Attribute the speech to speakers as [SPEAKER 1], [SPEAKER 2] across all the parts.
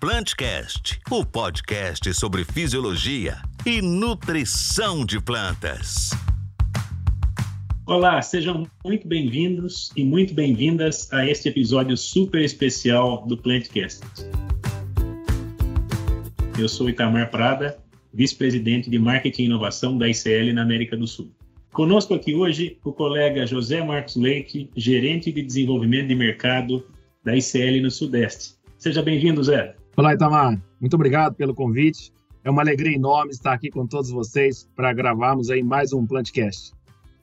[SPEAKER 1] Plantcast, o podcast sobre fisiologia e nutrição de plantas.
[SPEAKER 2] Olá, sejam muito bem-vindos e muito bem-vindas a este episódio super especial do Plantcast. Eu sou Itamar Prada, vice-presidente de Marketing e Inovação da ICL na América do Sul. Conosco aqui hoje o colega José Marcos Leite, gerente de desenvolvimento de mercado da ICL no Sudeste. Seja bem-vindo, Zé.
[SPEAKER 3] Olá, Itamar. Muito obrigado pelo convite. É uma alegria enorme estar aqui com todos vocês para gravarmos aí mais um Plantcast.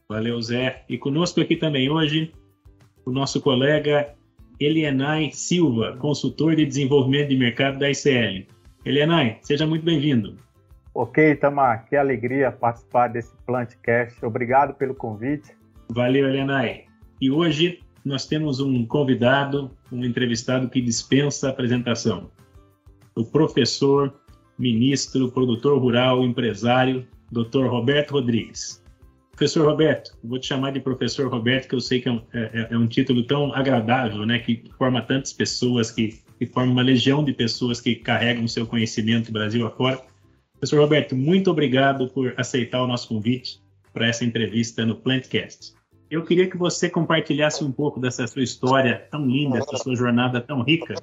[SPEAKER 2] Valeu, Zé. E conosco aqui também hoje o nosso colega Elienay Silva, consultor de desenvolvimento de mercado da ICL. Elienay, seja muito bem-vindo.
[SPEAKER 4] Ok, Tamar, que alegria participar desse Plantcast. Obrigado pelo convite.
[SPEAKER 2] Valeu, Elienay. E hoje nós temos um convidado, um entrevistado que dispensa apresentação. O professor, ministro, produtor rural, empresário, Dr. Roberto Rodrigues. Professor Roberto, vou te chamar de professor Roberto, que eu sei que é um, é, é um título tão agradável, né, que forma tantas pessoas, que, que forma uma legião de pessoas que carregam o seu conhecimento Brasil afora. Professor Roberto, muito obrigado por aceitar o nosso convite para essa entrevista no Plantcast. Eu queria que você compartilhasse um pouco dessa sua história tão linda, essa sua jornada tão rica,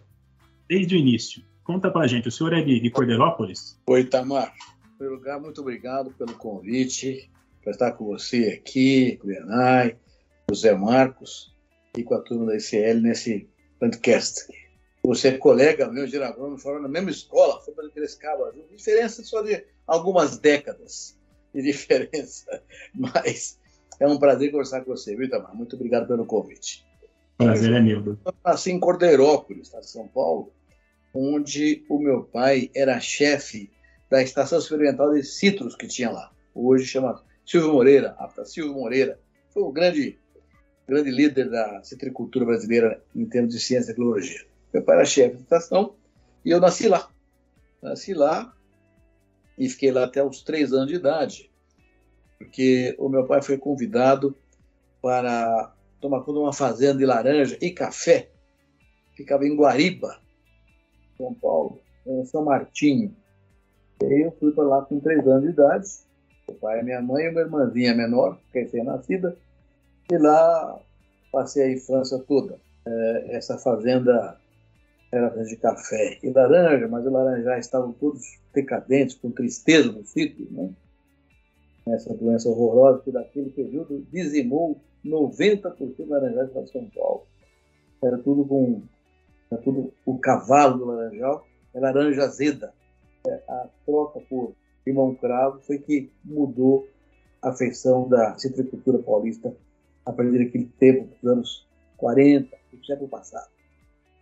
[SPEAKER 2] desde o início. Conta para a gente, o senhor é de, de Corderópolis?
[SPEAKER 5] Oi, Tamar. Em primeiro lugar, muito obrigado pelo convite para estar com você aqui, com o Enai, com o Zé Marcos e com a turma da ICL nesse podcast. Você é colega meu agrônomo, foram na mesma escola, foi para Piracicaba. Diferença só de algumas décadas de diferença, mas é um prazer conversar com você, viu, Tamar? Muito obrigado pelo convite.
[SPEAKER 2] Prazer é meu.
[SPEAKER 5] Eu nasci em Cordeirópolis, estado de São Paulo, onde o meu pai era chefe da estação experimental de citros que tinha lá. Hoje chama Silvio Moreira, a Silvio Moreira, foi o grande, grande líder da citricultura brasileira em termos de ciência e tecnologia. Meu pai era chefe da estação e eu nasci lá. Nasci lá e fiquei lá até os três anos de idade, porque o meu pai foi convidado para tomar conta de uma fazenda de laranja e café. Ficava em Guariba, São Paulo, São Martinho. E aí eu fui para lá com três anos de idade meu pai, minha mãe e uma irmãzinha menor, recém-nascida, e lá passei a infância toda. É, essa fazenda era de café e laranja, mas os laranjais estavam todos decadentes, com tristeza no sítio, né? Essa doença horrorosa que daquele período dizimou 90% dos laranjais para São Paulo. Era tudo com era tudo o cavalo do laranjal, é laranja azeda. É, a troca por Limão Cravo foi que mudou a feição da citricultura paulista a partir daquele tempo, dos anos 40, do século passado.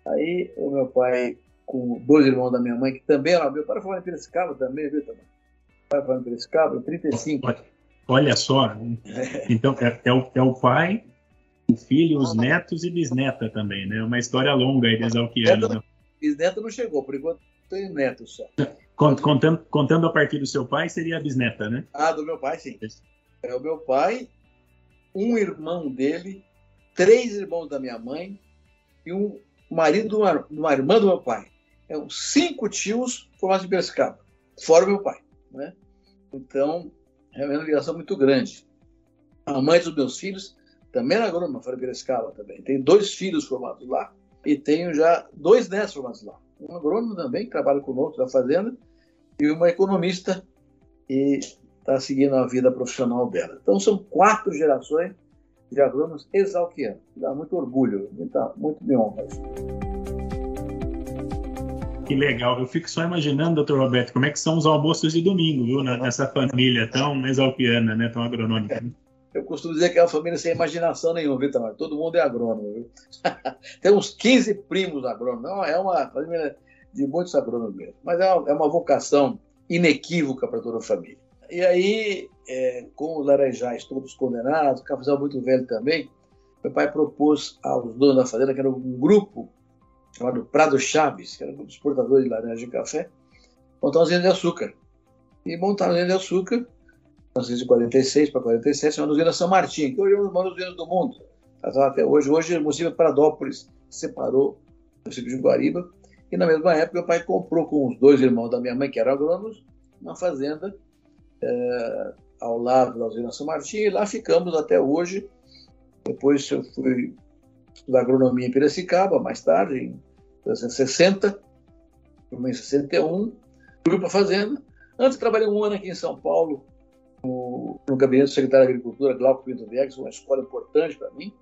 [SPEAKER 5] Aí o meu pai, com dois irmãos da minha mãe, que também era meu pai, falou em Piracicaba também, viu, também? Pai falando em Piracicaba, em 35.
[SPEAKER 2] Olha só, então é, é, o, é o pai, filho, os netos e bisneta também, né? Uma história longa aí de Exalquiano. Né?
[SPEAKER 5] Bisneta não chegou, por enquanto tenho neto só.
[SPEAKER 2] Contando, contando a partir do seu pai, seria a bisneta, né?
[SPEAKER 5] Ah, do meu pai, sim. É o meu pai, um irmão dele, três irmãos da minha mãe e um marido de uma, de uma irmã do meu pai. É, cinco tios formados em Piracicaba, fora o meu pai. Né? Então, é uma ligação muito grande. A mãe dos meus filhos também era agrônoma, fora Piracicaba também. Tenho dois filhos formados lá e tenho já dois netos formados lá. Um agrônomo também, que trabalha conosco da fazenda, e uma economista e está seguindo a vida profissional dela. Então são quatro gerações de agrônomos exalquianos. Dá muito orgulho, muita, muito me honra.
[SPEAKER 2] Que legal. Eu fico só imaginando, doutor Roberto, como é que são os almoços de domingo, viu? Nessa família tão exalquiana, né? Tão agronômica.
[SPEAKER 5] Eu costumo dizer que é uma família sem imaginação nenhuma, viu? Todo mundo é agrônomo, viu? Tem uns 15 primos agrônomos. Não, é uma família de muitos agrônomos mesmo. Mas é uma, é uma vocação inequívoca para toda a família. E aí, é, com os laranjais todos condenados, o cafezal muito velho também, meu pai propôs aos donos da fazenda, que era um grupo chamado Prado Chaves, que era um grupo exportador de laranja e café, montar uma usina de açúcar. E montar uma usina de açúcar, 1946 para 47, uma usina São Martim, que hoje é uma das usinas do mundo. Até hoje, hoje o município Paradópolis se separou do município de Guariba E na mesma época, meu pai comprou com os dois irmãos da minha mãe, que eram agrônomos, uma fazenda é, ao lado da usina São Martim, e lá ficamos até hoje. Depois eu fui estudar agronomia em Piracicaba, mais tarde, em 1960, em 61, fui para a fazenda. Antes trabalhei um ano aqui em São Paulo, no, no gabinete do secretário de Agricultura, Glauco Pinto Viegas, uma escola importante para mim.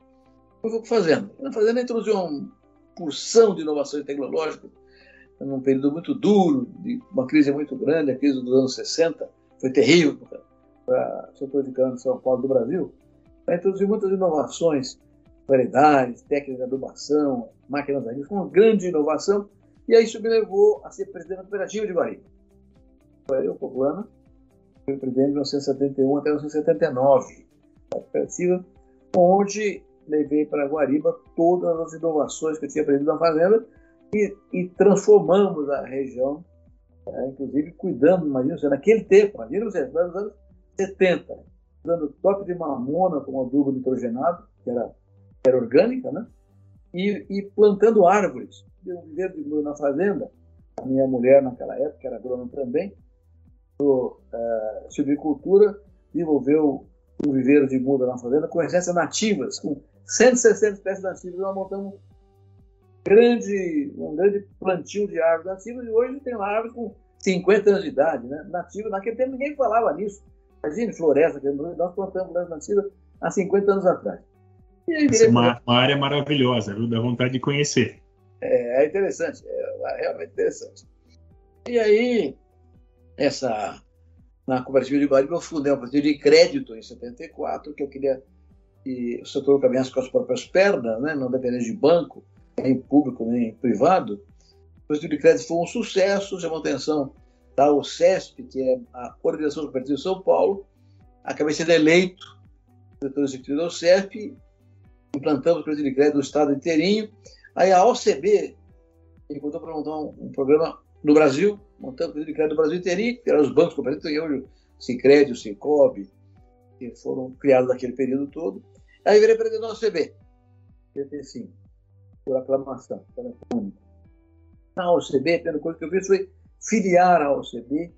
[SPEAKER 5] Eu fui fazenda. Na fazenda introduziu uma porção de inovações tecnológicas, num período muito duro, de uma crise muito grande, a crise dos anos 60, foi terrível para o setor de cana de São Paulo do Brasil. Ela introduziu muitas inovações, variedades, técnicas de adubação, máquinas agrícolas, uma grande inovação, e aí isso me levou a ser presidente da cooperativa de. Foi eu, Poblana, presidente de 1971 até 1979, da cooperativa, onde levei para Guariba todas as inovações que eu tinha aprendido na fazenda e, e transformamos a região, é, inclusive cuidando, imagina você, naquele tempo, imagina você, nos anos 70, usando toque de mamona como adubo nitrogenado, que era, que era orgânica, né? E, e plantando árvores. Eu vivia na fazenda, a minha mulher naquela época, era agrônoma também, uh, silvicultura, desenvolveu um viveiro de muda na fazenda com essências nativas, com 160 espécies nativas. Nós montamos grande, um grande plantio de árvores nativas e hoje tem uma árvore com 50 anos de idade, né? Nativa, naquele tempo ninguém falava nisso. Imagina, floresta, nós plantamos floresta nativa há 50 anos atrás.
[SPEAKER 2] Essa é uma, uma, área maravilhosa, viu? dá vontade de conhecer.
[SPEAKER 5] É, é interessante, é realmente interessante. E aí, essa, na cooperativa de Guariba, eu fundei uma cooperativa de crédito em 74, que eu queria que o setor caminhasse com as próprias pernas, né? não dependesse de banco, nem público, nem privado. O cooperativa de crédito foi um sucesso, chamou atenção da OCESP, que é a Organização Cooperativa de São Paulo. Acabei sendo eleito diretor executivo da OCESP, implantamos o crédito de crédito do Estado inteirinho. Aí a OCB me contou para montar um, um, programa no Brasil, montando o crédito do Brasil inteirinho, que eram os bancos cooperativos, e hoje o Sicredi, o Cicobi, que foram criados naquele período todo. Aí virei presidente da OCB, PT5, por aclamação, telefone. Na OCB, pelo coisa que eu fiz, foi filiar a OCB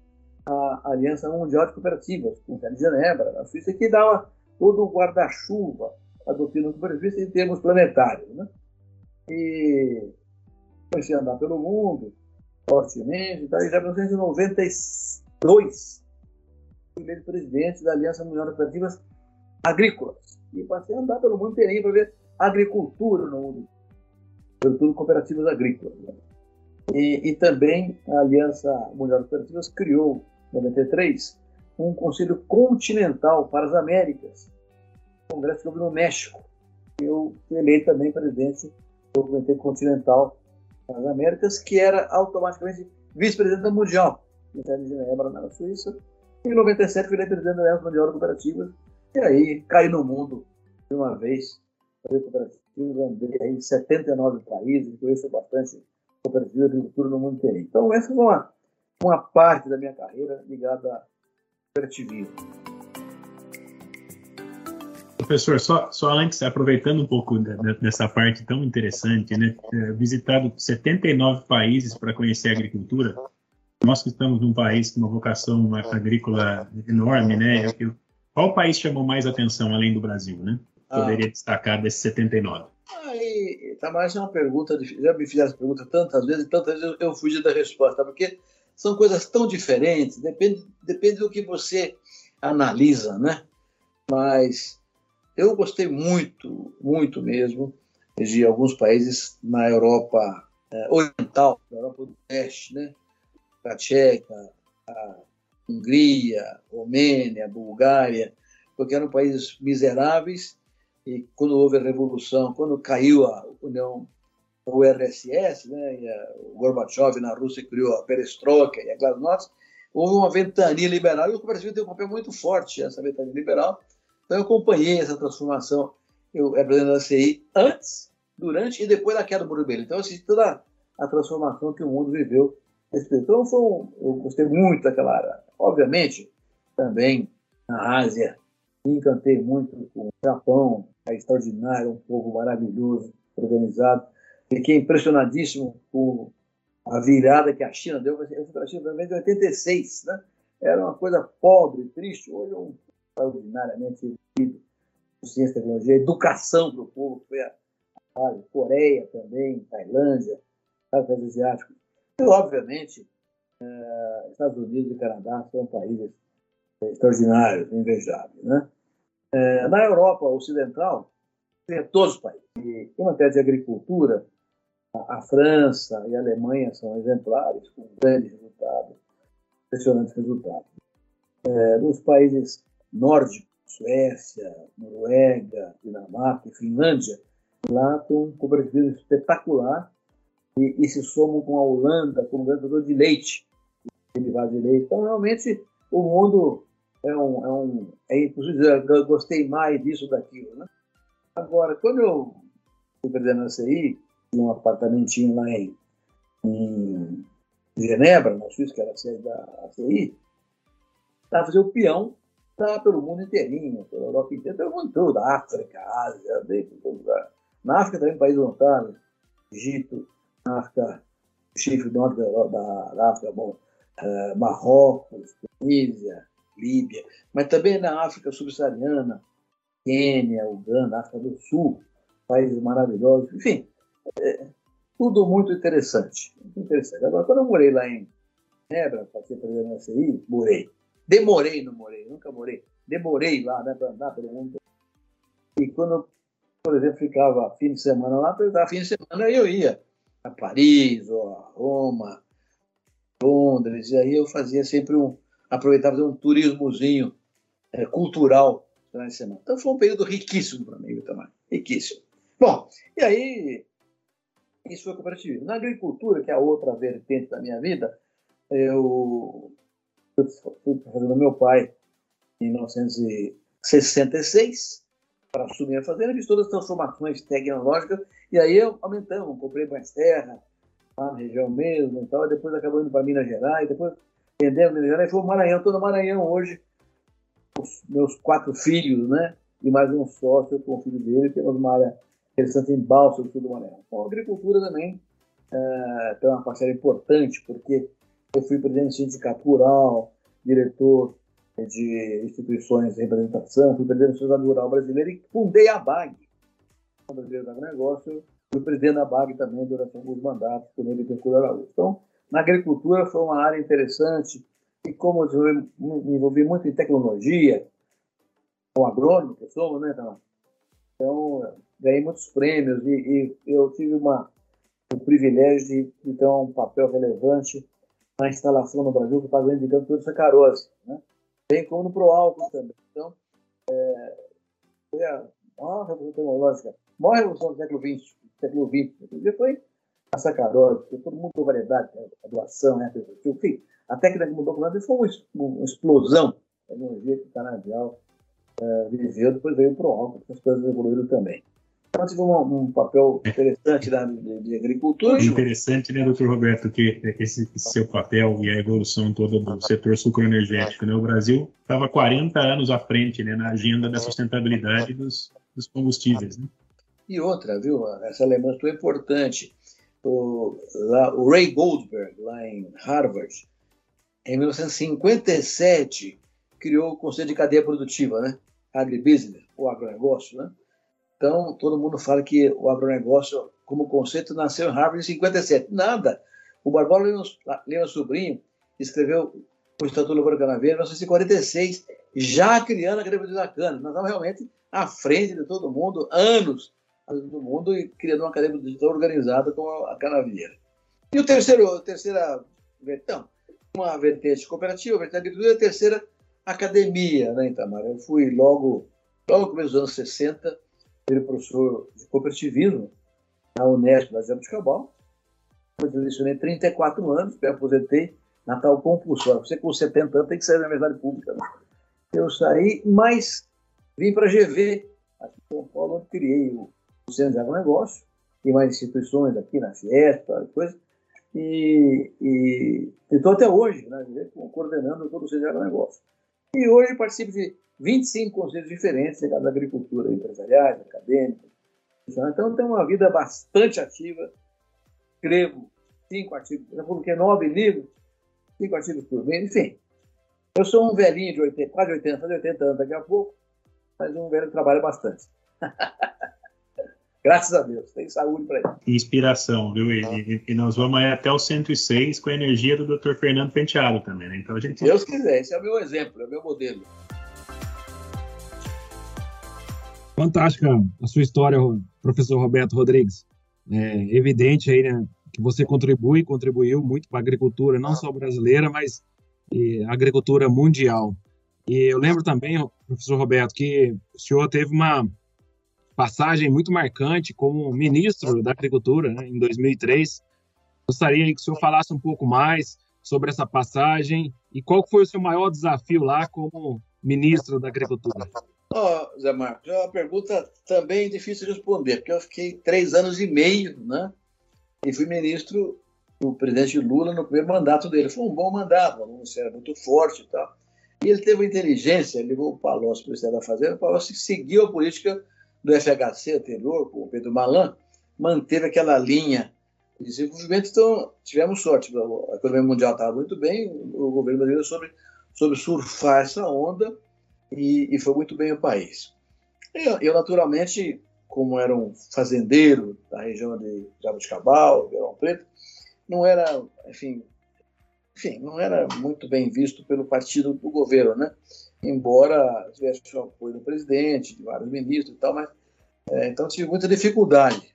[SPEAKER 5] à Aliança Mundial de Cooperativas, com de Genebra, na Suíça, que dava todo o guarda-chuva à doutrina cooperativista em termos planetários. Né? E comecei a andar pelo mundo, fortemente, então, e já em 1992 fui eleito presidente da Aliança Mundial de Cooperativas Agrícolas. E passei a andar pelo mundo inteirinho para ver agricultura no mundo, sobretudo cooperativas agrícolas. Né? E, e, também a Aliança Mundial de Cooperativas criou, em 93, um Conselho Continental para as Américas, congresso que no México. Eu fui eleito também presidente do Comitê Continental das Américas, que era automaticamente vice-presidente Mundial, em Genebra, na Suíça. E em 97 fui eleito presidente da Aliança Mundial de Cooperativas, e aí caí no mundo de uma vez, fazer cooperativas, andei em 79 países, conheço bastante cooperativa de agricultura no mundo inteiro. Então, essa é uma, uma parte da minha carreira ligada ao cooperativismo.
[SPEAKER 2] Professor, só, só antes, aproveitando um pouco dessa parte tão interessante, né? É, visitado 79 países para conhecer a agricultura. Nós que estamos num país com uma vocação agrícola enorme, né? Qual país chamou mais atenção além do Brasil, né? Ah. Poderia ah. destacar desses 79?
[SPEAKER 5] Aí, Tamás, é uma pergunta, já me fizeram essa pergunta tantas vezes, tantas vezes eu, eu fugi da resposta, porque são coisas tão diferentes, depende, depende do que você analisa, né? Mas eu gostei muito, muito mesmo, de alguns países na Europa é, Oriental, na Europa do Leste, né? A Tcheca, a Hungria, Romênia, Bulgária, porque eram países miseráveis e quando houve a revolução, quando caiu a União, o RSS, né, e a, o Gorbachev na Rússia criou a perestroika e a glasnost, houve uma ventania liberal e o Brasil tem um papel muito forte nessa ventania liberal. Então eu acompanhei essa transformação, eu era presidente da CI antes, durante e depois da queda do Muro Então eu assisti toda a transformação que o mundo viveu. Então foi um, eu gostei muito daquela área. Obviamente, também na Ásia, me encantei muito com o Japão, é extraordinário, um povo maravilhoso, organizado. Fiquei impressionadíssimo com a virada que a China deu, eu fui para a China em 86, né? Era uma coisa pobre, triste. Hoje é um extraordinariamente ciência, tecnologia, educação para o povo, foi a, a Coreia também, Tailândia, países asiáticos. E, obviamente, é, Estados Unidos e Canadá são países extraordinários, invejáveis. Né? É, na Europa Ocidental, tem todos os países. E, em matéria de agricultura, a, a, França e a Alemanha são exemplares, com grandes resultados, impressionantes resultados. É, nos países nórdicos, Suécia, Noruega, Dinamarca e Finlândia, lá tem um cooperativismo espetacular e, e, se somam com a Holanda como grande de leite, derivado de leite. Então, realmente, o mundo é um. É um é, dizer, eu gostei mais disso daquilo. Né? Agora, quando eu fui presidente da CI, um apartamentinho lá em, em Genebra, na Suíça, que era a sede da CI, estava fazendo o peão tá pelo mundo inteirinho, pela Europa inteira, pelo mundo todo, África, Ásia, desde todo lugar. Na África também, país voluntário, Egito, África, Chifre do Norte da, da África, bom, uh, Marrocos, Tunísia, Líbia, mas também na África subsaariana, Quênia, Uganda, África do Sul, países maravilhosos, enfim, é, tudo muito interessante, muito interessante. Agora, quando eu morei lá em Hebra, passei pela na CI, morei. Demorei, não morei, nunca morei. Demorei lá, né, para andar pelo mundo. E quando, por exemplo, ficava fim de semana lá, eu fim de semana eu ia a Paris ou a Roma, Londres, e aí eu fazia sempre um, aproveitava fazer um turismozinho é, cultural durante a semana. Então foi um período riquíssimo para mim também, riquíssimo. Bom, e aí isso foi cooperativismo. Na agricultura, que é a outra vertente da minha vida, eu fui fazendo meu pai em 1966 para assumir a fazenda, fiz todas as transformações tecnológicas e aí eu aumentamos, comprei mais terra lá na região mesmo e tal, e depois acabou indo para Minas Gerais, depois vendendo Minas Gerais, foi o Maranhão, estou no Maranhão hoje, os meus quatro filhos, né, e mais um sócio com o filho dele, temos uma área interessante em Balsa do sul do Maranhão. Então a agricultura também é, tem uma parcela importante, porque eu fui presidente do sindicato rural, diretor de instituições de representação, fui presidente da Sociedade Rural Brasileira e fundei a BAG, a Brasileira do Agronegócio, fui presidente da BAG também durante alguns mandatos, com ele e Araújo. Então, na agricultura foi uma área interessante e como eu me envolvi muito em tecnologia, com agrônomo que somos, né, Tamar? Então, ganhei muitos prêmios e, e eu tive uma, o privilégio de, de ter um papel relevante na instalação no Brasil que está indicando toda essa sacarose, né? bem como no Proálcool também. Então, é, foi a maior revolução tecnológica, a maior revolução do século XX, século XX, foi a sacarose, porque todo mundo com variedade, né? a doação, né? enfim, a técnica que mudou o foi uma, uma explosão da tecnologia que o Canadial é, viveu, depois veio o Proálcool, as coisas evoluíram também. Então, tive um, um papel interessante da, de, de, agricultura.
[SPEAKER 2] É interessante, né, doutor Roberto, que esse seu papel e a evolução toda do setor sucroenergético. Né? O Brasil estava 40 anos à frente né, na agenda da sustentabilidade dos, dos combustíveis. Né?
[SPEAKER 5] E outra, viu? Essa lembrança é importante. O, lá, o Ray Goldberg, lá em Harvard, em 1957, criou o Conselho de Cadeia Produtiva, né? Agribusiness, o agronegócio, né? Então, todo mundo fala que o agronegócio, como conceito, nasceu em Harvard em 57. Nada. O Barbosa Lima Sobrinho escreveu o Estatuto Lavoura Canaveira em 1946, já criando a agricultura da cana. Nós estamos realmente à frente de todo mundo, anos do mundo, e criando uma produtiva organizada com a canavieira. E o terceiro, a terceira vertente, uma vertente cooperativa, vertente agricultura, e a terceira, academia, né, Itamar? Eu fui logo, logo no começo dos anos 60, ele é professor de cooperativismo na Unesp, da Zé Cabal. Eu lecionei 34 anos, me aposentei na tal compulsória. Você com 70 anos tem que sair da universidade pública. Né? Eu saí, mas vim para a GV, aqui em São Paulo, onde criei o, Centro de Agronegócio e mais instituições aqui na Fiesta, coisa. E estou até hoje, né, coordenando todo o Centro de Agronegócio. E hoje participo de 25 conselhos diferentes ligados à agricultura, empresariais, acadêmicos. Então, tem uma vida bastante ativa. Escrevo cinco artigos, já publiquei nove livros, cinco artigos por mês, enfim. Eu sou um velhinho de 80, quase 80, quase 80 anos daqui a pouco, mas um velho que trabalha bastante. Graças a Deus, tem saúde para ele.
[SPEAKER 2] Inspiração, viu? E, e, nós vamos até o 106 com a energia do Dr. Fernando Penteado também, né? Então a gente.
[SPEAKER 5] Deus quiser, esse é o meu exemplo, é o meu modelo.
[SPEAKER 3] Fantástica a sua história, professor Roberto Rodrigues. É evidente aí, né, que você contribui, contribuiu muito para a agricultura, não só brasileira, mas a agricultura mundial. E eu lembro também, professor Roberto, que o senhor teve uma passagem muito marcante como ministro da Agricultura né, em 2003. Gostaria que o senhor falasse um pouco mais sobre essa passagem e qual foi o seu maior desafio lá como ministro da Agricultura.
[SPEAKER 5] Oh, Zé Marcos, é uma pergunta também difícil de responder, porque eu fiquei três anos e meio, né? E fui ministro do presidente Lula no primeiro mandato dele. Foi um bom mandato, um ministério muito forte e tal. E ele teve inteligência, levou o Palocci o Ministério da Fazenda, o Palocci seguiu a política do FHC anterior, com o Pedro Malan, manteve aquela linha de desenvolvimento, então tivemos sorte. A economia mundial estava muito bem, o governo brasileiro soube, soube surfar essa onda e, e foi muito bem o país. Eu, eu, naturalmente, como era um fazendeiro da região de Jabuticabal, Verão Preto, não era, enfim, enfim, não era muito bem visto pelo partido do governo, né? embora tivesse o apoio do presidente, de vários ministros e tal, mas é, então tive muita dificuldade,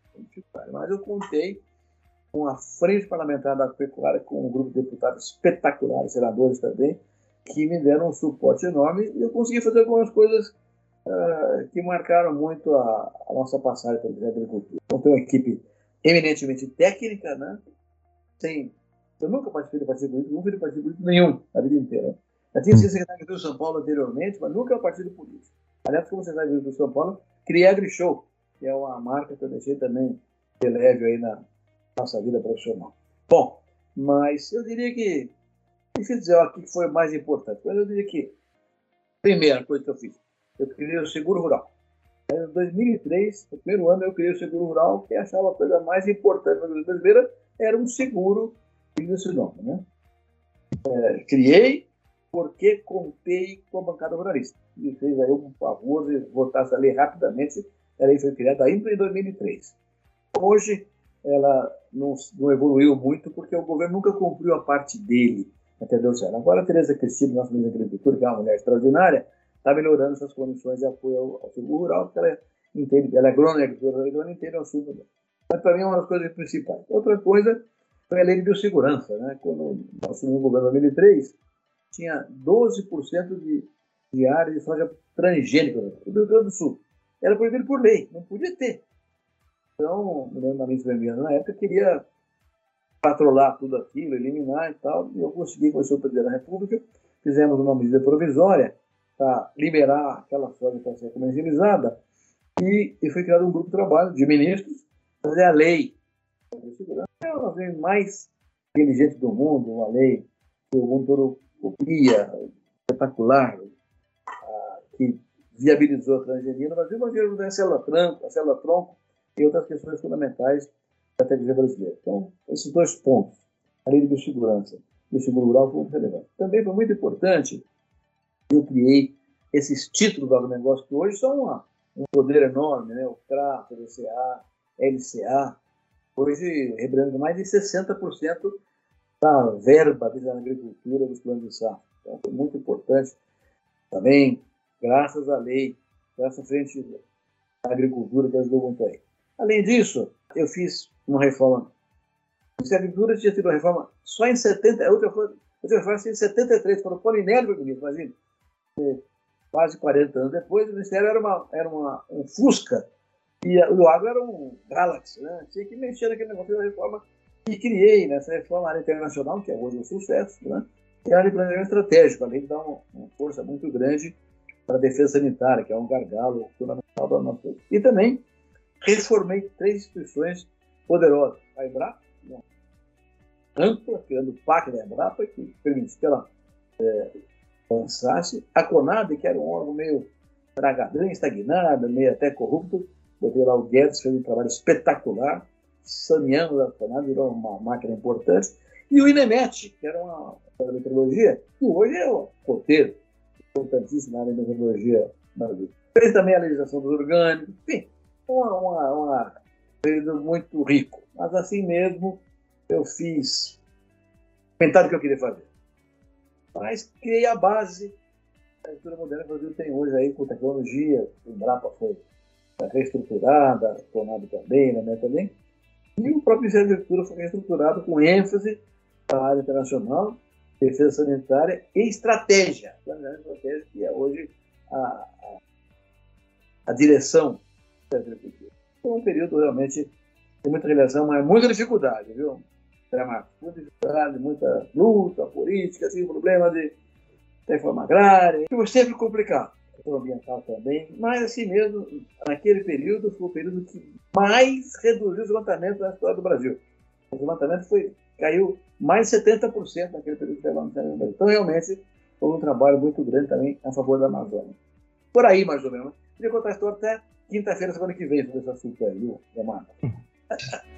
[SPEAKER 5] Mas eu contei com a frente parlamentar da pecuária, com um grupo de deputados espetaculares, senadores também, que me deram um suporte enorme e eu consegui fazer algumas coisas uh, que marcaram muito a, a nossa passagem pela agricultura. Então, tem uma equipe eminentemente técnica, né? Sem, eu nunca participei de partido político, nunca de partido político nenhum, a vida inteira. Já tinha sido secretário de São Paulo anteriormente, mas nunca é um partido político. Aliás, como sabe, do São Paulo, criei a AgriShow, que é uma marca que eu deixei também de leve aí na nossa vida profissional. Bom, mas eu diria que, difícil dizer o que foi mais importante, mas eu diria que, primeira coisa que eu fiz, eu criei o seguro rural. Em 2003, no primeiro ano, eu criei o seguro rural, que achava a coisa mais importante para a brasileira era um seguro, esse nome, né? É, criei, porque contei com a bancada ruralista. Me fez aí um favor de votar essa lei rapidamente. A lei foi criada ainda em 2003. Hoje, ela não, não, evoluiu muito porque o governo nunca cumpriu a parte dele, entendeu, Sérgio? Agora a Tereza Cristina, nossa ministra da Agricultura, que é uma mulher extraordinária, está melhorando essas condições de apoio ao, ao seguro rural, porque ela entende, ela é agrônoma, ela entende o assunto. Mas para mim é uma das coisas principais. Outra coisa foi a lei de biossegurança. Né? Quando nós assumimos o governo em 2003, tinha 12% de, de área de soja transgênica no Rio Grande do Sul. Era proibido por lei, não podia ter. Então, da ministra Vermelha na época, queria patrolar tudo aquilo, eliminar e tal, e eu consegui com o presidente da República, fizemos uma medida provisória para liberar aquela soja para ser comercializada, e, e, foi criado um grupo de trabalho de ministros para fazer a lei. É a lei mais inteligente do mundo, uma lei que o mundo todo copia espetacular que viabilizou a transgenia no Brasil, mas viabilizou a célula-tronco e outras questões fundamentais da tecnologia brasileira. Então, esses dois pontos, a lei de biossegurança e o seguro rural, foram relevantes. Também foi muito importante eu criei esses títulos do agronegócio que hoje são uma, um poder enorme, né? o CRA, o LCA, hoje representa mais de 60% da verba da agricultura dos planos de safra. Então, foi muito importante também, graças à lei, essa frente da agricultura que ajudou muito aí. Além disso, eu fiz uma reforma. A agricultura tinha tido uma reforma só em 70, a outra foi, reforma em 73, quando o Polinélio foi ministro, imagina. Quase 40 anos depois, o Ministério era, uma, era uma, um Fusca e o agro era um Galaxy, né? Tinha que mexer naquele negócio da reforma e criei nessa reforma área internacional, que é hoje um sucesso, né? e a área de planejamento estratégico, além de dar uma, uma força muito grande para a defesa sanitária, que é um gargalo fundamental da nossa. E também reformei três instituições poderosas. A Embrapa, uma ampla, criando o PAC da Embrapa, que permitiu que ela é, avançasse. A CONAB, que era um órgão meio tragadão, estagnado, meio até corrupto, botei lá o Guedes, fez um trabalho espetacular saneando a Conab, virou uma máquina importante. E o INEMET, que era uma meteorologia, que hoje é o roteiro, importantíssimo na área de meteorologia no Brasil. Fez também a legislação dos orgânicos, enfim, uma, uma, uma período muito rico. Mas assim mesmo, eu fiz metade que eu queria fazer. Mas criei a base da agricultura moderna que o Brasil tem hoje aí com tecnologia, o Embrapa foi reestruturada, Conab também, né, também. E o próprio Ministério da Agricultura foi reestruturado com ênfase para a área internacional, defesa sanitária e estratégia. Planejamento estratégico que é hoje a, a, a direção da agricultura. Foi um período realmente de muita realização, mas muita dificuldade, viu? Muita dificuldade, muita luta política, assim, problema de reforma agrária, foi sempre complicado ambiental também, mas assim mesmo, naquele período foi o período que mais reduziu o desmatamento na história do Brasil. O desmatamento foi, caiu mais de 70% naquele período no Brasil. Então, realmente, foi um trabalho muito grande também a favor da Amazônia. Por aí, mais ou menos. Queria contar a história até quinta-feira, semana que vem, sobre esse assunto aí, viu, Marta?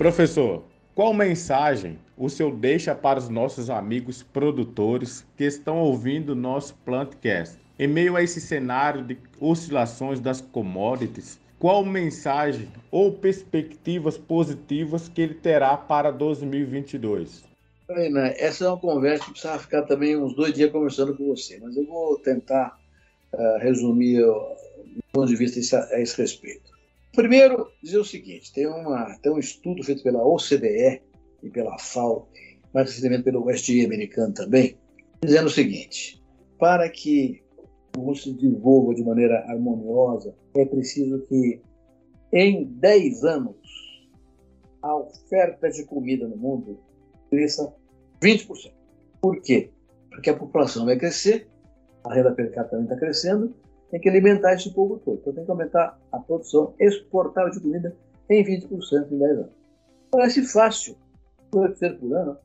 [SPEAKER 6] Professor, qual mensagem o senhor deixa para os nossos amigos produtores que estão ouvindo nosso Plantcast? Em meio a esse cenário de oscilações das commodities, qual mensagem ou perspectivas positivas que ele terá para 2022?
[SPEAKER 5] Ana, essa é uma conversa que precisava ficar também uns dois dias conversando com você, mas eu vou tentar uh, resumir o ponto de vista a esse respeito. Primeiro, dizer o seguinte: tem, uma, tem um estudo feito pela OCDE e pela FAO, mais recentemente pelo USDA americano também, dizendo o seguinte: para que o mundo se desenvolva de maneira harmoniosa, é preciso que em 10 anos a oferta de comida no mundo cresça 20%. Por quê? Porque a população vai crescer, a renda per capita também está crescendo, tem que alimentar esse povo todo. Então tem que aumentar a produção exportável de comida em 20% em 10 anos. Parece fácil, 2% por ano,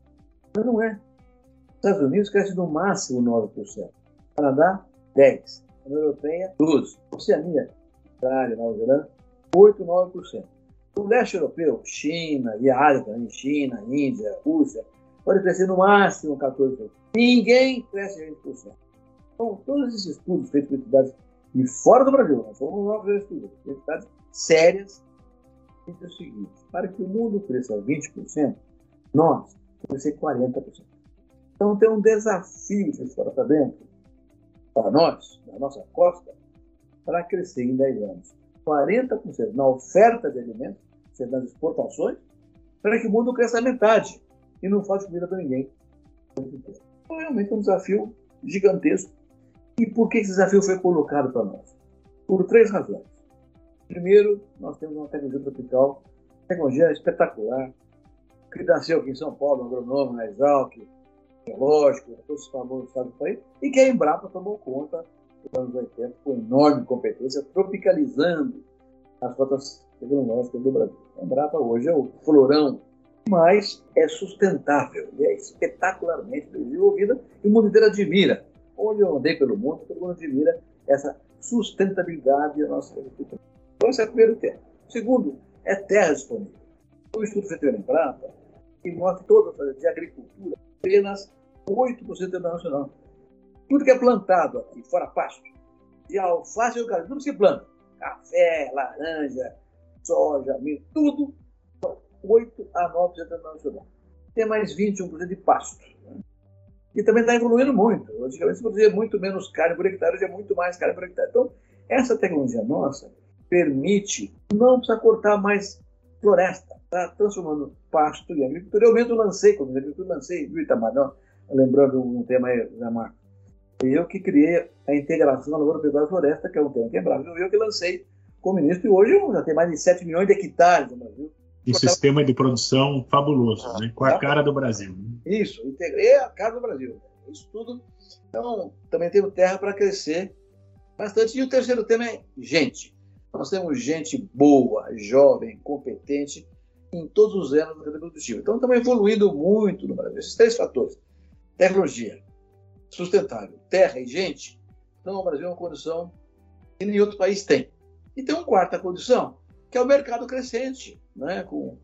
[SPEAKER 5] mas não é. Os Estados Unidos cresce no máximo 9%. Canadá, 10%. A União Europeia, 12%. Oceania, Austrália, Nova Zelândia, 8%, 9%. O leste europeu, China e a Ásia também, China, Índia, Rússia, pode crescer no máximo 14%. Ninguém cresce 20%. Então, todos esses estudos feitos por entidades e fora do Brasil, nós somos novos estudos, entidades sérias, diz o seguinte: para que o mundo cresça 20%, nós temos que crescer 40%. Então tem um desafio de fora para dentro, para nós, na nossa costa, para crescer em 10 anos. 40% na oferta de alimentos, nas exportações, para que o mundo cresça a metade e não falte comida para ninguém. Então, realmente é um desafio gigantesco e por que esse desafio foi colocado para nós? Por três razões. Primeiro, nós temos uma tecnologia tropical, tecnologia espetacular, que nasceu aqui em São Paulo, um agronômico, na Exalc, biológico, todos os famosos estados do país, e que a Embrapa tomou conta nos anos 80 com enorme competência, tropicalizando as rotas tecnológicas do Brasil. A Embrapa hoje é o florão, mas é sustentável e é espetacularmente desenvolvida e o mundo inteiro admira onde eu andei pelo mundo, todo mundo admira essa sustentabilidade da nossa agricultura. Então, esse é o primeiro tema. Segundo é terra disponível. O estudo feito em Prata, que mostra toda a de agricultura, apenas 8% é nacional. Tudo que é plantado aqui, fora pasto, de alface e eucalipto, tudo se planta. Café, laranja, soja, milho, tudo, 8 a 9% é nacional. Tem mais 21% de pasto e também está evoluindo muito. Antigamente se produzia muito menos carne por hectare, hoje é muito mais carne por hectare. Então, essa tecnologia nossa permite não precisar cortar mais floresta, está transformando pasto em agricultura. Eu mesmo lancei, como agricultura, lancei, viu, Itamar? Lembrando um tema aí, Zé Marco. Eu que criei a integração da lavoura pecuária floresta, que é um tema quebrado. Eu que lancei como ministro e hoje já tem mais de 7 milhões de hectares no Brasil
[SPEAKER 2] um sistema de produção fabuloso, ah, né? com a tá. cara do Brasil. Né?
[SPEAKER 5] Isso, integrei a cara do Brasil. Isso tudo. Então, também temos terra para crescer bastante. E o terceiro tema é gente. Nós temos gente boa, jovem, competente em todos os anos da cadeia produtiva. Então, estamos evoluindo muito no Brasil. Esses três fatores: tecnologia, sustentável, terra e gente. Então, o Brasil é uma condição que nenhum outro país tem. E tem uma quarta condição, que é o mercado crescente, né? com,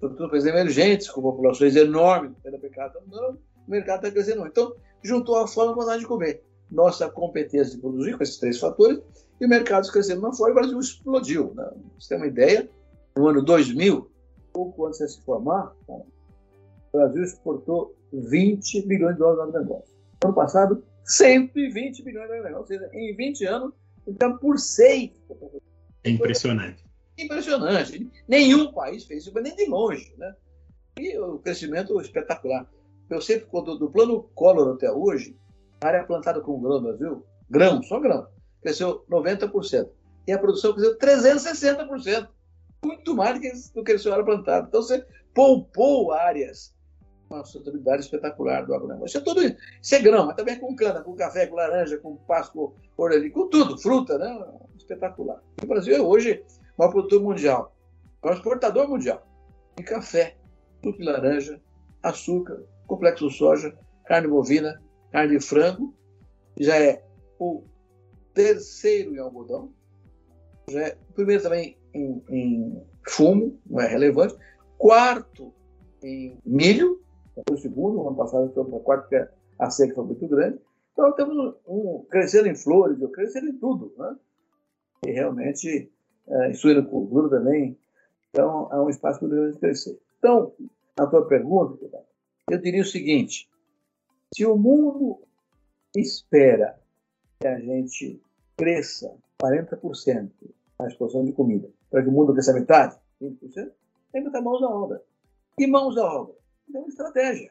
[SPEAKER 5] sobretudo emergentes, com populações enormes pela mercado, não, o mercado está crescendo. Então, juntou a fome com a vontade de comer. Nossa competência de produzir com esses três fatores e o mercado crescendo na fora, o Brasil explodiu. Né? Você tem uma ideia, no ano 2000, pouco antes de se formar, o Brasil exportou 20 bilhões de dólares no negócio. No ano passado, 120 bilhões de dólares. Ou seja, em 20 anos, então por 6.
[SPEAKER 2] É impressionante.
[SPEAKER 5] Impressionante. Nenhum país fez isso, nem de longe. Né? E o crescimento espetacular. Eu sempre, quando do plano Collor até hoje, a área plantada com grão no Brasil, grão, só grão, cresceu 90%. E a produção cresceu 360%. Muito mais do que, do que a área plantada. Então você poupou áreas uma sustentabilidade espetacular do agronegócio. É tudo isso. Isso é grão, mas também com cana, com café, com laranja, com pasto, com com tudo, fruta, né? Espetacular. O Brasil é hoje o maior produtor mundial, o maior exportador mundial de café, suco de laranja, açúcar, complexo soja, carne bovina, carne de frango, já é o terceiro em algodão, já é o primeiro também em, em fumo, não é relevante, quarto em milho, foi o segundo, no ano passado foi para quarto, porque a seca foi muito grande. Então, estamos um, crescendo em flores, crescendo em tudo. Né? E realmente, é, em suinocultura também, então é um espaço muito de crescer. Então, a tua pergunta, eu diria o seguinte: se o mundo espera que a gente cresça 40% na exposição de comida, para que o mundo cresça metade, 20%, tem que botar mãos à obra. E mãos à obra? é uma estratégia.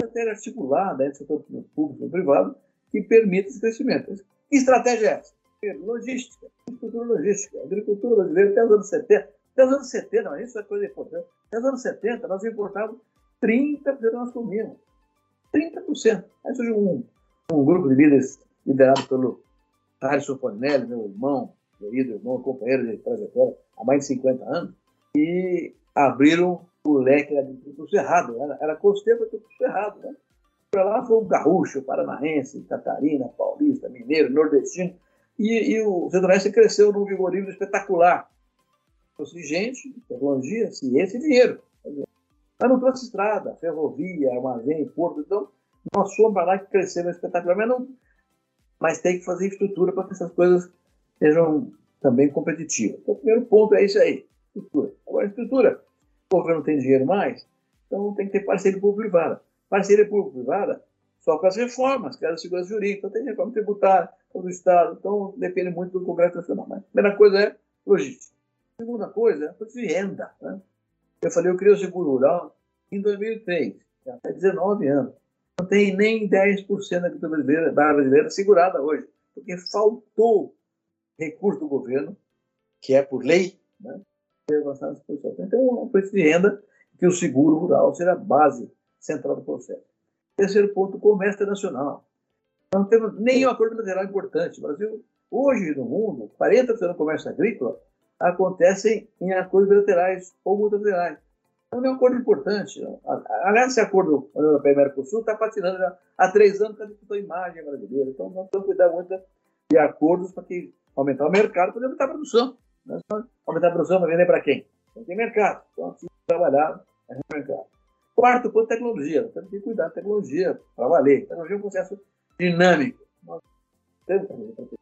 [SPEAKER 5] Estratégia articulada entre o setor público e privado que permite esse crescimento. Que estratégia é essa? Logística, estrutura logística. Agricultura brasileira, até os anos 70, até os anos 70, mas isso é coisa importante, até os anos 70 nós importávamos 30% do nós comíamos. 30%. Aí surgiu um, um grupo de líderes liderado pelo Harrison Fornelli, meu irmão, querido irmão, companheiro de trajetória há mais de 50 anos, e abriram o leque tudo cerrado, era, era costeiro tudo cerrado. Né? Para lá foi o gaúcho, paranaense, catarina, paulista, mineiro, nordestino, e, e o centro-oeste cresceu num vigorismo espetacular. Trouxe gente, tecnologia, ciência e dinheiro. Mas não trouxe estrada, ferrovia, armazém, porto. Então, fomos para lá que cresceu espetacular, mas, não, mas tem que fazer estrutura para que essas coisas sejam também competitivas. Então, o primeiro ponto é isso aí, estrutura. Agora, estrutura o governo tem dinheiro mais, então tem que ter parceria público-privada. Parceria público-privada só com as reformas, que é a segurança jurídica, então tem reforma tributária, do Estado, então depende muito do Congresso Nacional. Mas a primeira coisa é logística. A segunda coisa é de renda. Né? Eu falei, eu criei o seguro rural em 2003, já faz 19 anos. Não tem nem 10% da agricultura brasileira, da brasileira segurada hoje, porque faltou recurso do governo, que é por lei, né? Então, um preço de renda que o seguro rural seja a base central do processo. Terceiro ponto, comércio internacional. Não temos nenhum acordo bilateral importante. O Brasil, hoje no mundo, 40% do comércio agrícola acontecem em acordos bilaterais ou multilaterais. Então, não é um acordo importante. Aliás, esse acordo União Europeia e Mercosul está patinando já há três anos, está disputando a imagem brasileira. Então, nós temos que cuidar muito de acordos para que aumentar o mercado, para aumentar a produção. Né? Aumentar a produção vai vender para quem? Tem mercado. Então, assim, trabalhar é mercado. Quarto ponto, tecnologia. temos que cuidar da tecnologia para valer. Tecnologia é um processo dinâmico. Nós temos que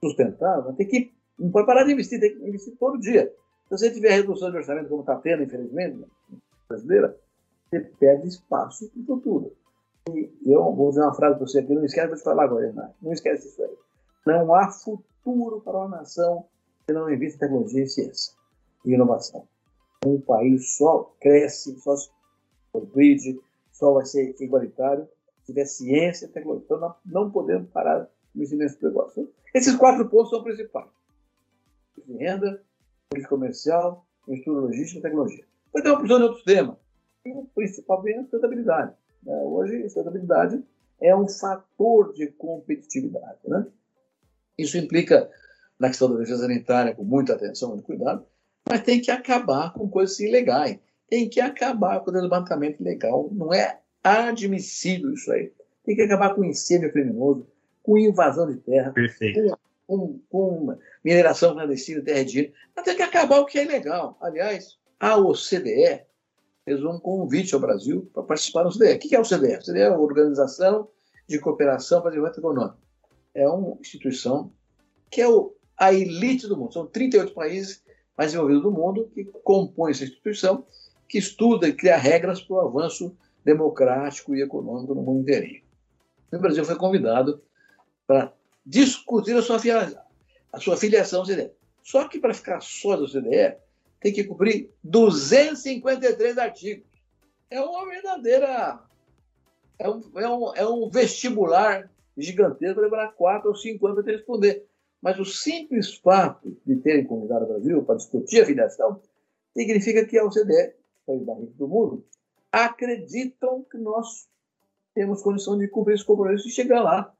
[SPEAKER 5] sustentável, mas tem que, não pode parar de investir, tem que investir todo dia. Se você tiver redução de orçamento, como está tendo, infelizmente, brasileira, você perde espaço para o futuro. E eu vou dizer uma frase para você aqui, não esquece, vou te falar agora, Renato. Não esquece isso aí. Não há futuro para uma nação se não investe em tecnologia e ciência e inovação. Um país só cresce, só se progride, só vai ser igualitário tiver ciência e tecnologia. Então, não, não podemos parar o investimento do negócio. Esses quatro pontos são principais. Renda, política comercial, estrutura logística e tecnologia. Mas tem uma opção de outros temas. E o principal é a sustentabilidade. Né? Hoje, a sustentabilidade é um fator de competitividade. Né? Isso implica na questão da defesa sanitária com muita atenção, muito cuidado, mas tem que acabar com coisas ilegais. Tem que acabar com o desmatamento ilegal. Não é admissível isso aí. Tem que acabar com incêndio criminoso, com invasão de terra,
[SPEAKER 2] Perfeito.
[SPEAKER 5] com, com mineração clandestina, terra de mas tem que acabar o que é ilegal. Aliás, a OCDE fez um convite ao Brasil para participar da OCDE. O que é a OCDE? A OCDE é a Organização de Cooperação para o Desenvolvimento Econômico. É uma instituição que é a elite do mundo. São 38 países mais desenvolvidos do mundo que compõem essa instituição, que estuda e cria regras para o avanço democrático e econômico no mundo inteiro. O Brasil foi convidado para discutir a sua, a sua filiação à OCDE. Só que para ficar só da OCDE, tem que cumprir 253 artigos. É uma verdadeira. É um, é um, é um vestibular gigantesco para levar quatro ou cinco anos para responder. Mas o simples fato de terem convidado o Brasil para discutir a filiação significa que a OCDE, país mais rico do mundo, acreditam que nós temos condição de cumprir esse compromisso e chegar lá.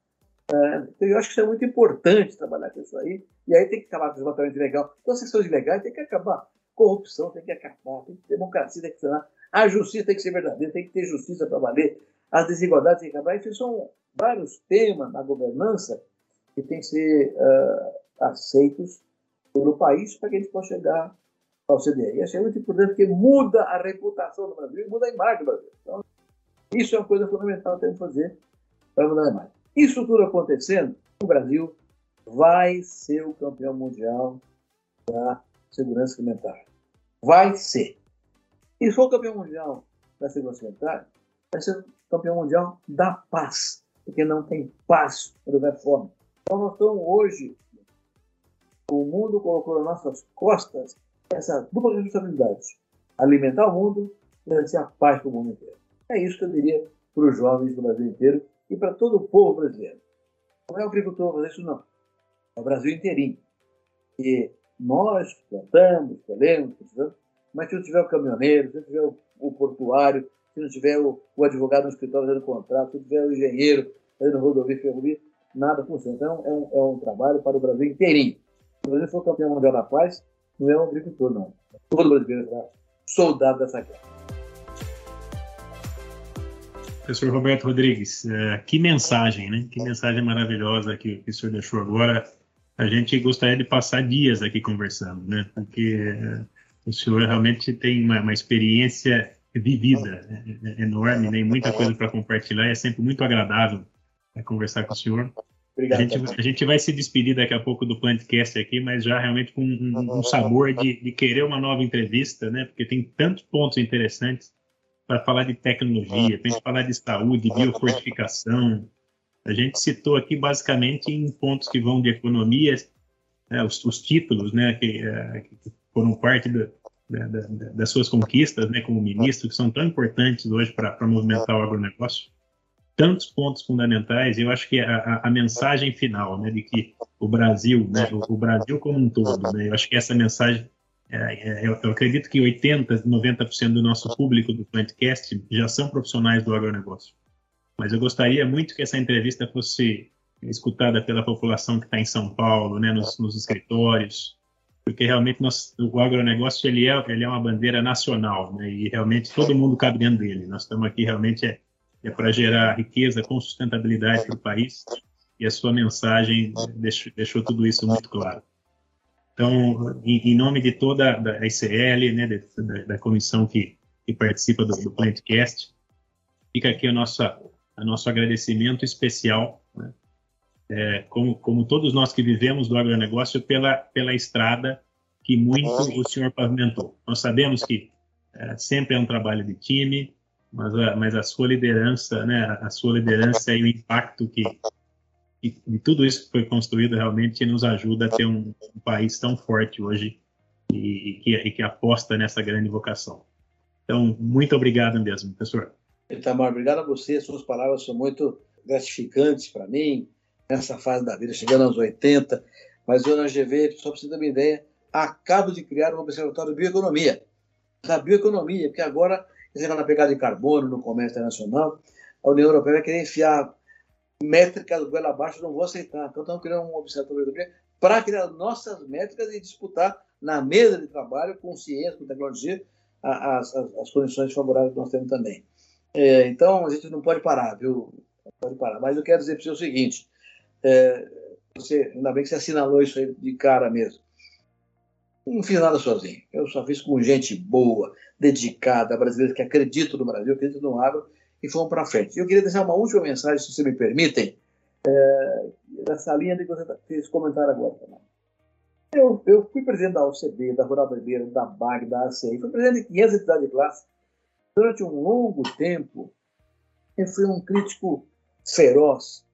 [SPEAKER 5] É, então eu acho que isso é muito importante trabalhar com isso aí. E aí tem que acabar com o desmatamento ilegal. Todas as questões ilegais tem que acabar. Corrupção tem que acabar. Tem que, democracia tem que funcionar. A justiça tem que ser verdadeira, tem que ter justiça para valer. As desigualdades têm que acabar. Isso são vários temas na governança que têm que ser uh, aceitos pelo país para que a gente possa chegar ao CDE. E é muito importante porque muda a reputação do Brasil e muda a imagem do Brasil. Então, isso é uma coisa fundamental que temos que fazer para mudar a imagem. Isso tudo acontecendo, o Brasil vai ser o campeão mundial da segurança alimentar. Vai ser. E se for campeão mundial da segurança alimentar, vai ser campeão mundial da paz, porque não tem paz quando houver fome. Então nós estamos hoje, o mundo colocou nas nossas costas essa dupla responsabilidade, alimentar o mundo e garantir a paz para o mundo inteiro. É isso que eu diria para os jovens do Brasil inteiro e para todo o povo brasileiro. Não é o agricultor fazer isso, não. É o Brasil inteirinho. E nós plantamos, colhemos, mas se não tiver o caminhoneiro, se não tiver o, o portuário, se não tiver o, o, advogado no escritório fazendo contrato, se não tiver o engenheiro fazendo rodovia ferrovia, nada funciona. Então, é um, é um trabalho para o Brasil inteirinho. Se o Brasil for campeão mundial da paz, não é um agricultor, não. Todo brasileiro será soldado dessa guerra.
[SPEAKER 2] Professor Roberto Rodrigues, uh, que mensagem, né? Que mensagem maravilhosa que, o senhor deixou agora. A gente gostaria de passar dias aqui conversando, né? Porque uh, o senhor realmente tem uma, uma experiência vivida é, é enorme, né? muita coisa para compartilhar. É sempre muito agradável uh, conversar com o senhor. Obrigado, a, gente, a gente vai se despedir daqui a pouco do Plantcast aqui, mas já realmente com um, um sabor de, de, querer uma nova entrevista, né? Porque tem tantos pontos interessantes para falar de tecnologia, para falar de saúde, biofortificação. A gente citou aqui basicamente em pontos que vão de economia, né, os, os, títulos, né, que, é, que foram parte da, da, da, das suas conquistas, né, como ministro, que são tão importantes hoje para movimentar o agronegócio. Tantos pontos fundamentais. Eu acho que a, a, mensagem final, né, de que o Brasil, né, o, o Brasil como um todo, né, eu acho que essa mensagem é, é, eu, eu, acredito que 80%, 90% do nosso público do Plantcast já são profissionais do agronegócio. Mas eu gostaria muito que essa entrevista fosse escutada pela população que está em São Paulo, né, nos, nos escritórios, porque realmente nós, o agronegócio ele é, ele é uma bandeira nacional, né, e realmente todo mundo cabe dentro dele. Nós estamos aqui realmente é, é para gerar riqueza com sustentabilidade para o país, e a sua mensagem deixou, deixou tudo isso muito claro. Então, em, em nome de toda a ICL, né, de, da, da, comissão que, que participa do, do Plantcast, fica aqui o nosso, a nosso agradecimento especial, né, é, como, como todos nós que vivemos do agronegócio, pela, pela estrada que muito o senhor pavimentou. Nós sabemos que é, sempre é um trabalho de time, mas a, mas a sua liderança, né, a sua liderança e o impacto que, e, tudo isso que foi construído realmente nos ajuda a ter um, um país tão forte hoje e, e, que, e, que, aposta nessa grande vocação. Então, muito obrigado mesmo, professor.
[SPEAKER 5] Itamar, obrigado a você. Suas palavras são muito gratificantes para mim, nessa fase da vida, chegando aos 80. Mas eu, na GV, só para você ter uma ideia, acabo de criar um observatório de bioeconomia. Da bioeconomia, porque agora, você na pegada de carbono no comércio internacional, a União Europeia vai querer enfiar métricas goela abaixo, não vou aceitar. Então, estamos criando um observatório para criar nossas métricas e disputar na mesa de trabalho, com ciência, com tecnologia, as, as, as condições favoráveis que nós temos também. É, então, a gente não pode parar, viu? Não pode parar. Mas eu quero dizer para você o seguinte: é, você, ainda bem que você assinalou isso aí de cara mesmo. Não fiz nada sozinho. Eu só fiz com gente boa, dedicada, brasileiros que acreditam no Brasil, acreditam no agro e fomos para frente. Eu queria deixar uma última mensagem, se vocês me permitem, é, nessa linha de que você fez comentário agora. Eu, eu fui presidente da OCB, da Rural Brasileira, da BAG, da ACI, fui presidente de 500 entidades de classe. Durante um longo tempo, eu fui um crítico feroz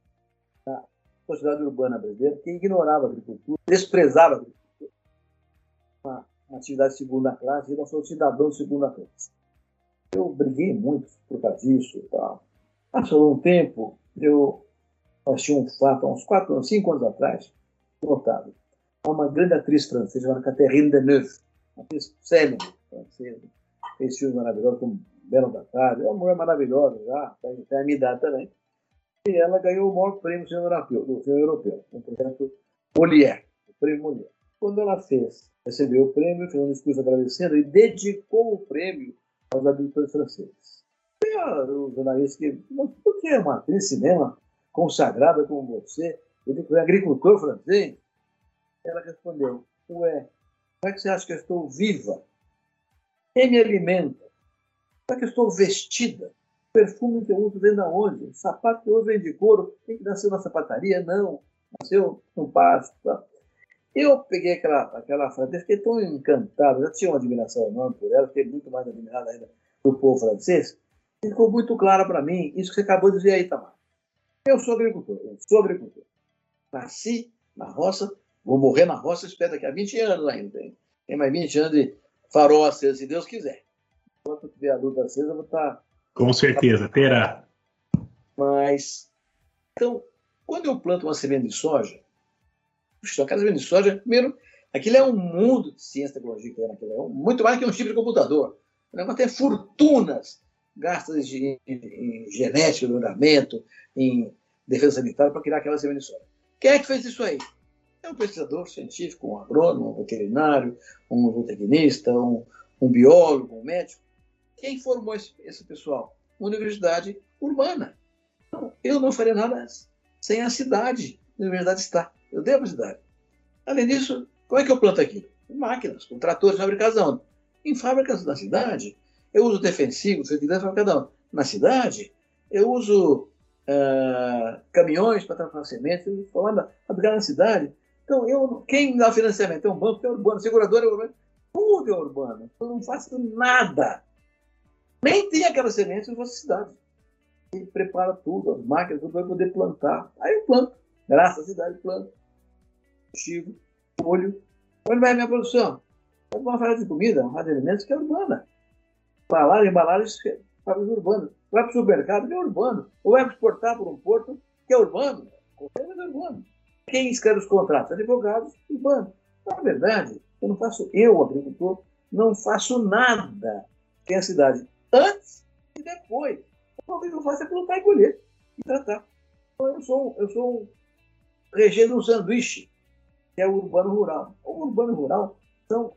[SPEAKER 5] da sociedade urbana brasileira, que ignorava a agricultura, desprezava a agricultura, uma, atividade de segunda classe, e não sou cidadão de segunda classe. Eu briguei muito por causa disso tal. Passou um tempo, eu achei um fato, há uns quatro, cinco anos atrás, notável uma grande atriz francesa chamada Catherine Deneuve, uma atriz célebre francesa, fez filmes maravilhosos como Bela da Tarde, é uma mulher maravilhosa já, tem a minha idade também. E ela ganhou o maior prêmio do cinema europeu, do cinema europeu um projeto Molière, o prêmio Molière. Quando ela fez, recebeu o prêmio, fez um discurso agradecendo e dedicou o prêmio aos agricultores franceses. E o jornalista que, por que uma atriz cinema consagrada como você, ele foi agricultor francês? Ela respondeu: Ué, como é que você acha que eu estou viva? Quem me alimenta? Como é que eu estou vestida? O perfume que eu uso vem da onde? O sapato que eu uso vem de couro? Tem que nascer na sapataria? Não. Nasceu no pasto. Tá? Eu peguei aquela, aquela frase, fiquei tão encantado, já tinha uma admiração enorme por ela, fiquei muito mais admirado ainda do povo francês. Ficou muito claro para mim isso que você acabou de dizer aí, Tamar. Eu sou agricultor, eu sou agricultor. Nasci na roça, Vou morrer na roça, espero daqui a 20 anos ainda. Tem, tem mais 20 anos de farol aceso, se Deus quiser. Enquanto tiver a luz acesa, eu vou estar. Tá
[SPEAKER 2] Com certeza, terá.
[SPEAKER 5] Mas. Então, quando eu planto uma semente de soja, aquela semente de soja, primeiro, aquilo é um mundo de ciência e tecnologia que tem naquilo. É muito mais que um chip de computador. O negócio tem fortunas gastas em, em, em genética, melhoramento, em defesa sanitária para criar aquela semente de soja. Quem é que fez isso aí? É um pesquisador científico, um agrônomo, um veterinário, um zootecnista, um, um biólogo, um médico. Quem formou esse, esse pessoal? Uma universidade urbana. Então, eu não faria nada sem a cidade. A universidade está. Eu devo a. Além disso, como é que eu planto aquilo? Com máquinas, com tratores fabricados onde? Em fábricas da cidade. Eu uso defensivos, fertilizantes fabricados Na cidade. Eu uso uh, caminhões para transportar sementes, fabricados na cidade. Então, eu, quem dá financiamento é um banco, é urbano, seguradora é urbano, tudo é urbano. Eu não faço nada. Nem tem aquela semente na nossa cidade. Ele prepara tudo, as máquinas, tudo vai poder plantar. Aí eu planto. Graças à cidade, planto. Cultivo, molho. Onde vai a minha produção? Vai uma fábrica de comida, uma de alimentos que é urbana. Embalagem, embalagens, fábricas urbanas. Vai para o supermercado, que é urbano. Ou vai exportar para um porto, que é urbano. Qualquer é urbano. Quem escreve os contratos? Advogados bancos. Na verdade, eu não faço, eu, agricultor, não faço nada que a cidade antes e depois. O que eu faço é plantar e colher e tratar. Então, eu sou, eu sou um regendo um sanduíche, que é o urbano rural. O urbano rural são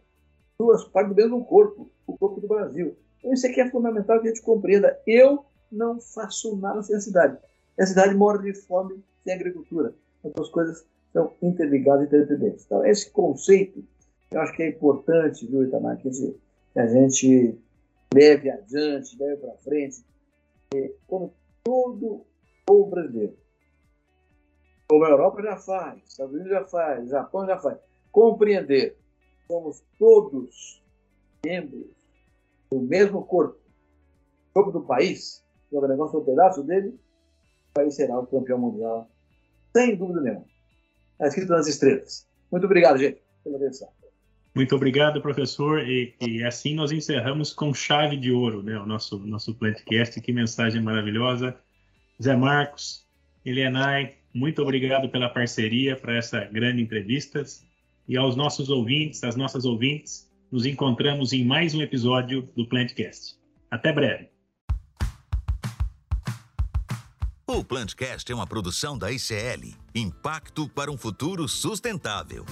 [SPEAKER 5] duas partes do mesmo corpo, o corpo do Brasil. Então, isso aqui é fundamental que a gente compreenda. Eu não faço nada sem a cidade. A cidade morre de fome sem agricultura. As coisas são interligadas e interdependentes. Então, esse conceito, eu acho que é importante, viu, Itamar, que a gente leve adiante, leve para frente, como todo o brasileiro, como a Europa já faz, Estados Unidos já faz, Japão já faz, compreender somos todos membros do mesmo corpo, corpo do país, que o negócio é um pedaço dele, o país será o campeão mundial sem dúvida nenhuma. Está escrito nas estrelas. Muito obrigado, gente, pela atenção.
[SPEAKER 2] Muito obrigado, professor. E, e, assim nós encerramos com chave de ouro né, o nosso, nosso Plantcast. Que mensagem maravilhosa. Zé Marcos, Elianai, muito obrigado pela parceria para essa grande entrevista. E aos nossos ouvintes, às nossas ouvintes, nos encontramos em mais um episódio do Plantcast. Até breve.
[SPEAKER 1] O Plantcast é uma produção da ICL Impacto para um Futuro Sustentável.